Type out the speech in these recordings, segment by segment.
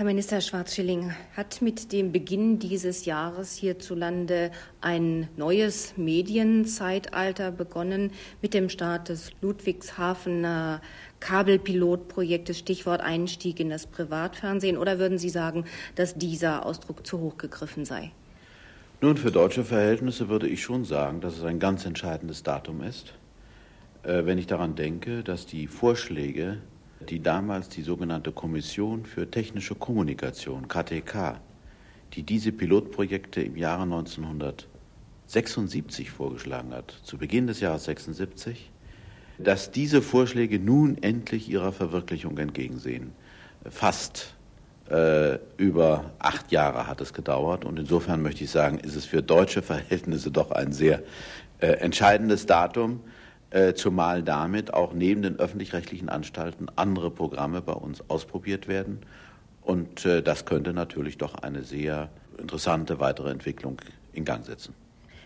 Herr Minister Schwarzschilling, hat mit dem Beginn dieses Jahres hierzulande ein neues Medienzeitalter begonnen mit dem Start des Ludwigshafener Kabelpilotprojektes, Stichwort Einstieg in das Privatfernsehen? Oder würden Sie sagen, dass dieser Ausdruck zu hoch gegriffen sei? Nun, für deutsche Verhältnisse würde ich schon sagen, dass es ein ganz entscheidendes Datum ist. Äh, wenn ich daran denke, dass die Vorschläge die damals die sogenannte Kommission für technische Kommunikation, KTK, die diese Pilotprojekte im Jahre 1976 vorgeschlagen hat, zu Beginn des Jahres 76, dass diese Vorschläge nun endlich ihrer Verwirklichung entgegensehen. Fast äh, über acht Jahre hat es gedauert und insofern möchte ich sagen, ist es für deutsche Verhältnisse doch ein sehr äh, entscheidendes Datum. Äh, zumal damit auch neben den öffentlich-rechtlichen Anstalten andere Programme bei uns ausprobiert werden. Und äh, das könnte natürlich doch eine sehr interessante weitere Entwicklung in Gang setzen.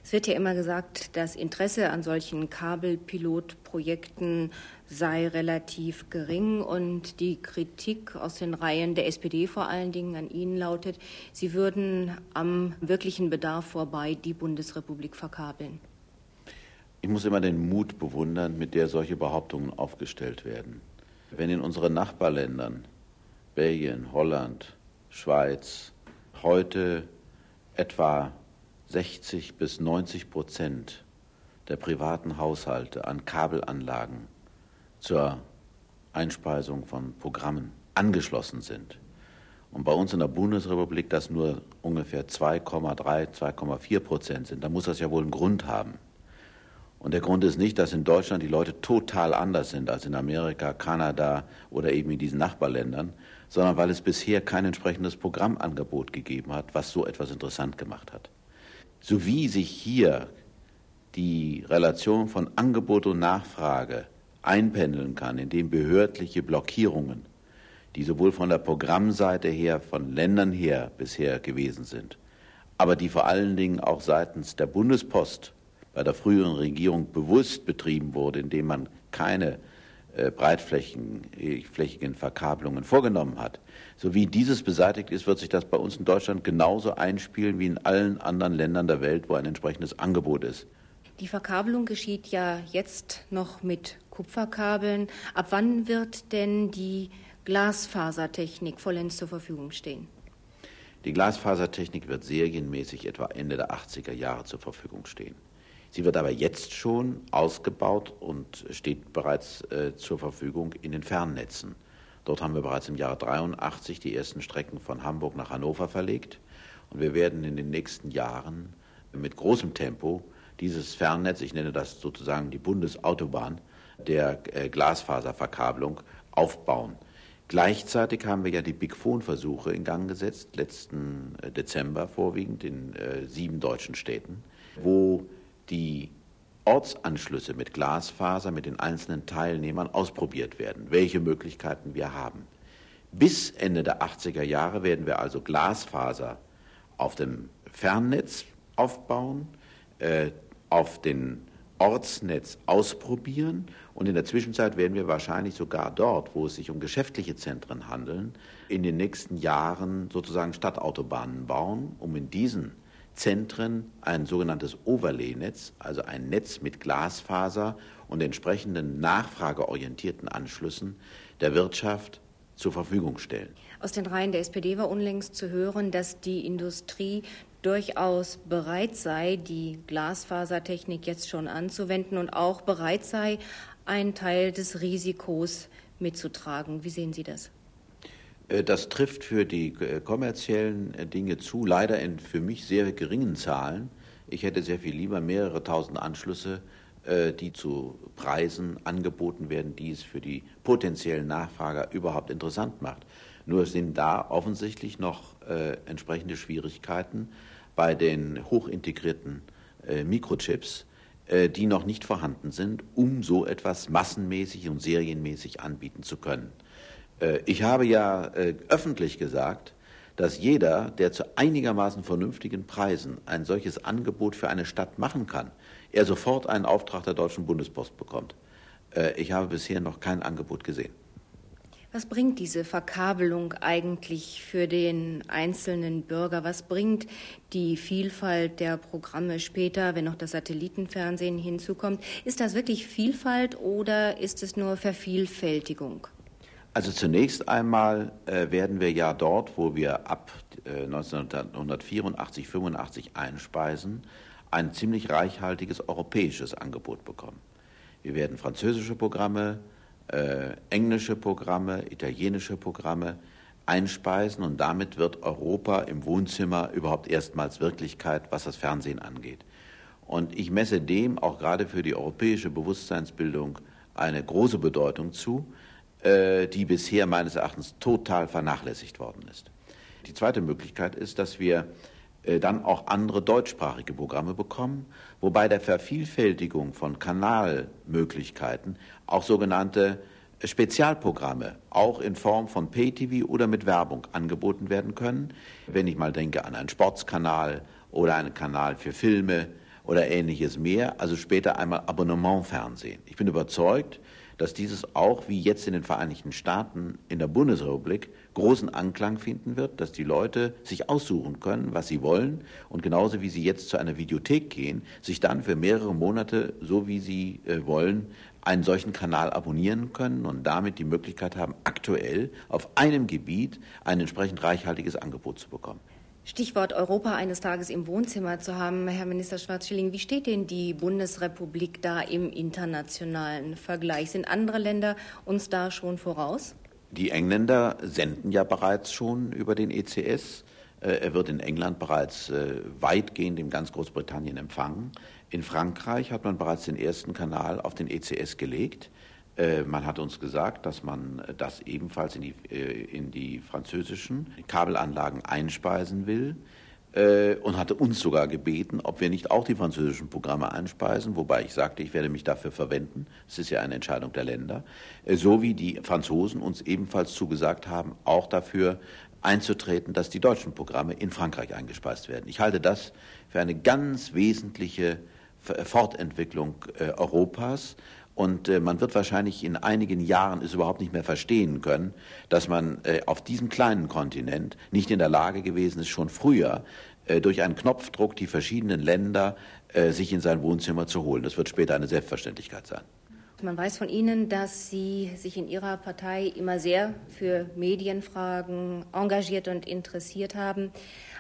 Es wird ja immer gesagt, das Interesse an solchen Kabelpilotprojekten sei relativ gering und die Kritik aus den Reihen der SPD vor allen Dingen an Ihnen lautet, Sie würden am wirklichen Bedarf vorbei die Bundesrepublik verkabeln. Ich muss immer den Mut bewundern, mit der solche Behauptungen aufgestellt werden. Wenn in unseren Nachbarländern, Belgien, Holland, Schweiz, heute etwa 60 bis 90 Prozent der privaten Haushalte an Kabelanlagen zur Einspeisung von Programmen angeschlossen sind. Und bei uns in der Bundesrepublik das nur ungefähr 2,3, 2,4 Prozent sind, dann muss das ja wohl einen Grund haben. Und der Grund ist nicht, dass in Deutschland die Leute total anders sind als in Amerika, Kanada oder eben in diesen Nachbarländern, sondern weil es bisher kein entsprechendes Programmangebot gegeben hat, was so etwas interessant gemacht hat. So wie sich hier die Relation von Angebot und Nachfrage einpendeln kann, indem behördliche Blockierungen, die sowohl von der Programmseite her, von Ländern her bisher gewesen sind, aber die vor allen Dingen auch seitens der Bundespost bei der früheren Regierung bewusst betrieben wurde, indem man keine äh, breitflächigen Verkabelungen vorgenommen hat. So wie dieses beseitigt ist, wird sich das bei uns in Deutschland genauso einspielen wie in allen anderen Ländern der Welt, wo ein entsprechendes Angebot ist. Die Verkabelung geschieht ja jetzt noch mit Kupferkabeln. Ab wann wird denn die Glasfasertechnik vollends zur Verfügung stehen? Die Glasfasertechnik wird serienmäßig etwa Ende der 80er Jahre zur Verfügung stehen. Sie wird aber jetzt schon ausgebaut und steht bereits äh, zur Verfügung in den Fernnetzen. Dort haben wir bereits im Jahre 83 die ersten Strecken von Hamburg nach Hannover verlegt und wir werden in den nächsten Jahren mit großem Tempo dieses Fernnetz, ich nenne das sozusagen die Bundesautobahn der äh, Glasfaserverkabelung, aufbauen. Gleichzeitig haben wir ja die Big Phone-Versuche in Gang gesetzt, letzten äh, Dezember vorwiegend in äh, sieben deutschen Städten, wo die Ortsanschlüsse mit Glasfaser mit den einzelnen Teilnehmern ausprobiert werden, welche Möglichkeiten wir haben. Bis Ende der 80er Jahre werden wir also Glasfaser auf dem Fernnetz aufbauen, äh, auf dem Ortsnetz ausprobieren und in der Zwischenzeit werden wir wahrscheinlich sogar dort, wo es sich um geschäftliche Zentren handeln, in den nächsten Jahren sozusagen Stadtautobahnen bauen, um in diesen Zentren ein sogenanntes Overlay-Netz, also ein Netz mit Glasfaser und entsprechenden nachfrageorientierten Anschlüssen der Wirtschaft zur Verfügung stellen. Aus den Reihen der SPD war unlängst zu hören, dass die Industrie durchaus bereit sei, die Glasfasertechnik jetzt schon anzuwenden und auch bereit sei, einen Teil des Risikos mitzutragen. Wie sehen Sie das? Äh, das trifft für die äh, kommerziellen äh, Dinge zu, leider in für mich sehr geringen Zahlen. Ich hätte sehr viel lieber mehrere tausend Anschlüsse, die zu Preisen angeboten werden, die es für die potenziellen Nachfrager überhaupt interessant macht. Nur sind da offensichtlich noch entsprechende Schwierigkeiten bei den hochintegrierten Mikrochips, die noch nicht vorhanden sind, um so etwas massenmäßig und serienmäßig anbieten zu können. Äh, ich habe ja äh, öffentlich gesagt, dass jeder, der zu einigermaßen vernünftigen Preisen ein solches Angebot für eine Stadt machen kann, er sofort einen Auftrag der Deutschen Bundespost bekommt. Äh, ich habe bisher noch kein Angebot gesehen. Was bringt diese Verkabelung eigentlich für den einzelnen Bürger? Was bringt die Vielfalt der Programme später, wenn noch das Satellitenfernsehen hinzukommt? Ist das wirklich Vielfalt oder ist es nur Vervielfältigung? Also zunächst einmal äh, werden wir ja dort, wo wir ab äh, 1984, 85 einspeisen, ein ziemlich reichhaltiges europäisches Angebot bekommen. Wir werden französische Programme, äh, englische Programme, italienische Programme einspeisen und damit wird Europa im Wohnzimmer überhaupt erstmals Wirklichkeit, was das Fernsehen angeht. Und ich messe dem auch gerade für die europäische Bewusstseinsbildung eine große Bedeutung zu, die bisher meines Erachtens total vernachlässigt worden ist. Die zweite Möglichkeit ist, dass wir äh, dann auch andere deutschsprachige Programme bekommen, wobei der Vervielfältigung von Kanalmöglichkeiten auch sogenannte Spezialprogramme auch in Form von Pay-TV oder mit Werbung angeboten werden können. Wenn ich mal denke an einen Sportskanal oder einen Kanal für Filme oder ähnliches mehr, also später einmal Abonnementfernsehen. Ich bin überzeugt, dass dieses auch wie jetzt in den Vereinigten Staaten in der Bundesrepublik großen Anklang finden wird, dass die Leute sich aussuchen können, was sie wollen und genauso wie sie jetzt zu einer Videothek gehen, sich dann für mehrere Monate, so wie sie äh, wollen, einen solchen Kanal abonnieren können und damit die Möglichkeit haben, aktuell auf einem Gebiet ein entsprechend reichhaltiges Angebot zu bekommen. Stichwort Europa eines Tages im Wohnzimmer zu haben, Herr Minister Schwarzschilling. Wie steht denn die Bundesrepublik da im internationalen Vergleich? Sind andere Länder uns da schon voraus? Die Engländer senden ja bereits schon über den ECS. Äh, er wird in England bereits äh, weitgehend in ganz Großbritannien empfangen. In Frankreich hat man bereits den ersten Kanal auf den ECS gelegt. Äh, man hat uns gesagt, dass man das ebenfalls in die, äh, in die französischen Kabelanlagen einspeisen will äh, und hatte uns sogar gebeten, ob wir nicht auch die französischen Programme einspeisen, wobei ich sagte, ich werde mich dafür verwenden. Es ist ja eine Entscheidung der Länder. So wie die Franzosen uns ebenfalls zugesagt haben, auch dafür einzutreten, dass die deutschen Programme in Frankreich eingespeist werden. Ich halte das für eine ganz wesentliche Fortentwicklung Europas und äh, man wird wahrscheinlich in einigen Jahren es überhaupt nicht mehr verstehen können, dass man äh, auf diesem kleinen Kontinent nicht in der Lage gewesen ist, schon früher äh, durch einen Knopfdruck die verschiedenen Länder äh, sich in sein Wohnzimmer zu holen. Das wird später eine Selbstverständlichkeit sein. Man weiß von Ihnen, dass Sie sich in Ihrer Partei immer sehr für Medienfragen engagiert und interessiert haben.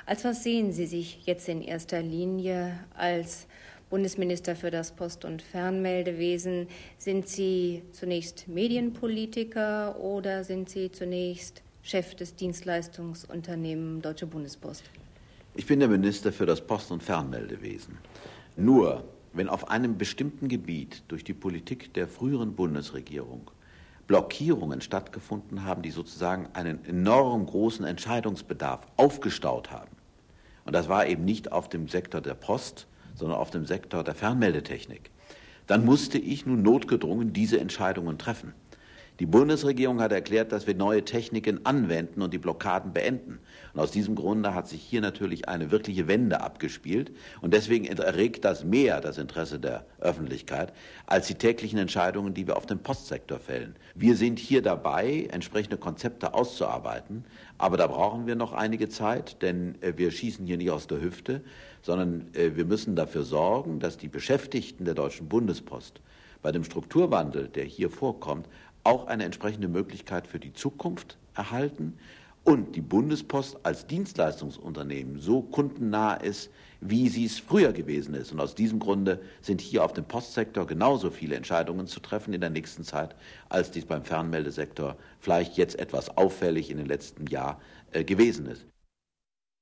Als was sehen Sie sich jetzt in erster Linie als Bundesminister für das Post- und Fernmeldewesen. Sind Sie zunächst Medienpolitiker oder sind Sie zunächst Chef des Dienstleistungsunternehmens Deutsche Bundespost? Ich bin der Minister für das Post- und Fernmeldewesen. Nur wenn auf einem bestimmten Gebiet durch die Politik der früheren Bundesregierung Blockierungen stattgefunden haben, die sozusagen einen enorm großen Entscheidungsbedarf aufgestaut haben. Und das war eben nicht auf dem Sektor der Post, sondern auf dem Sektor der Fernmeldetechnik, dann musste ich nun notgedrungen diese Entscheidungen treffen. Die Bundesregierung hat erklärt, dass wir neue Techniken anwenden und die Blockaden beenden. Und aus diesem Grunde hat sich hier natürlich eine wirkliche Wende abgespielt. Und deswegen erregt das mehr das Interesse der Öffentlichkeit als die täglichen Entscheidungen, die wir auf dem Postsektor fällen. Wir sind hier dabei, entsprechende Konzepte auszuarbeiten. Aber da brauchen wir noch einige Zeit, denn äh, wir schießen hier nicht aus der Hüfte, sondern äh, wir müssen dafür sorgen, dass die Beschäftigten der Deutschen Bundespost bei dem Strukturwandel, der hier vorkommt, auch eine entsprechende Möglichkeit für die Zukunft erhalten und die Bundespost als Dienstleistungsunternehmen so kundennah ist, wie sie es früher gewesen ist. Und aus diesem Grunde sind hier auf dem Postsektor genauso viele Entscheidungen zu treffen in der nächsten Zeit, als dies beim Fernmeldesektor vielleicht jetzt etwas auffällig in den letzten Jahren äh, gewesen ist.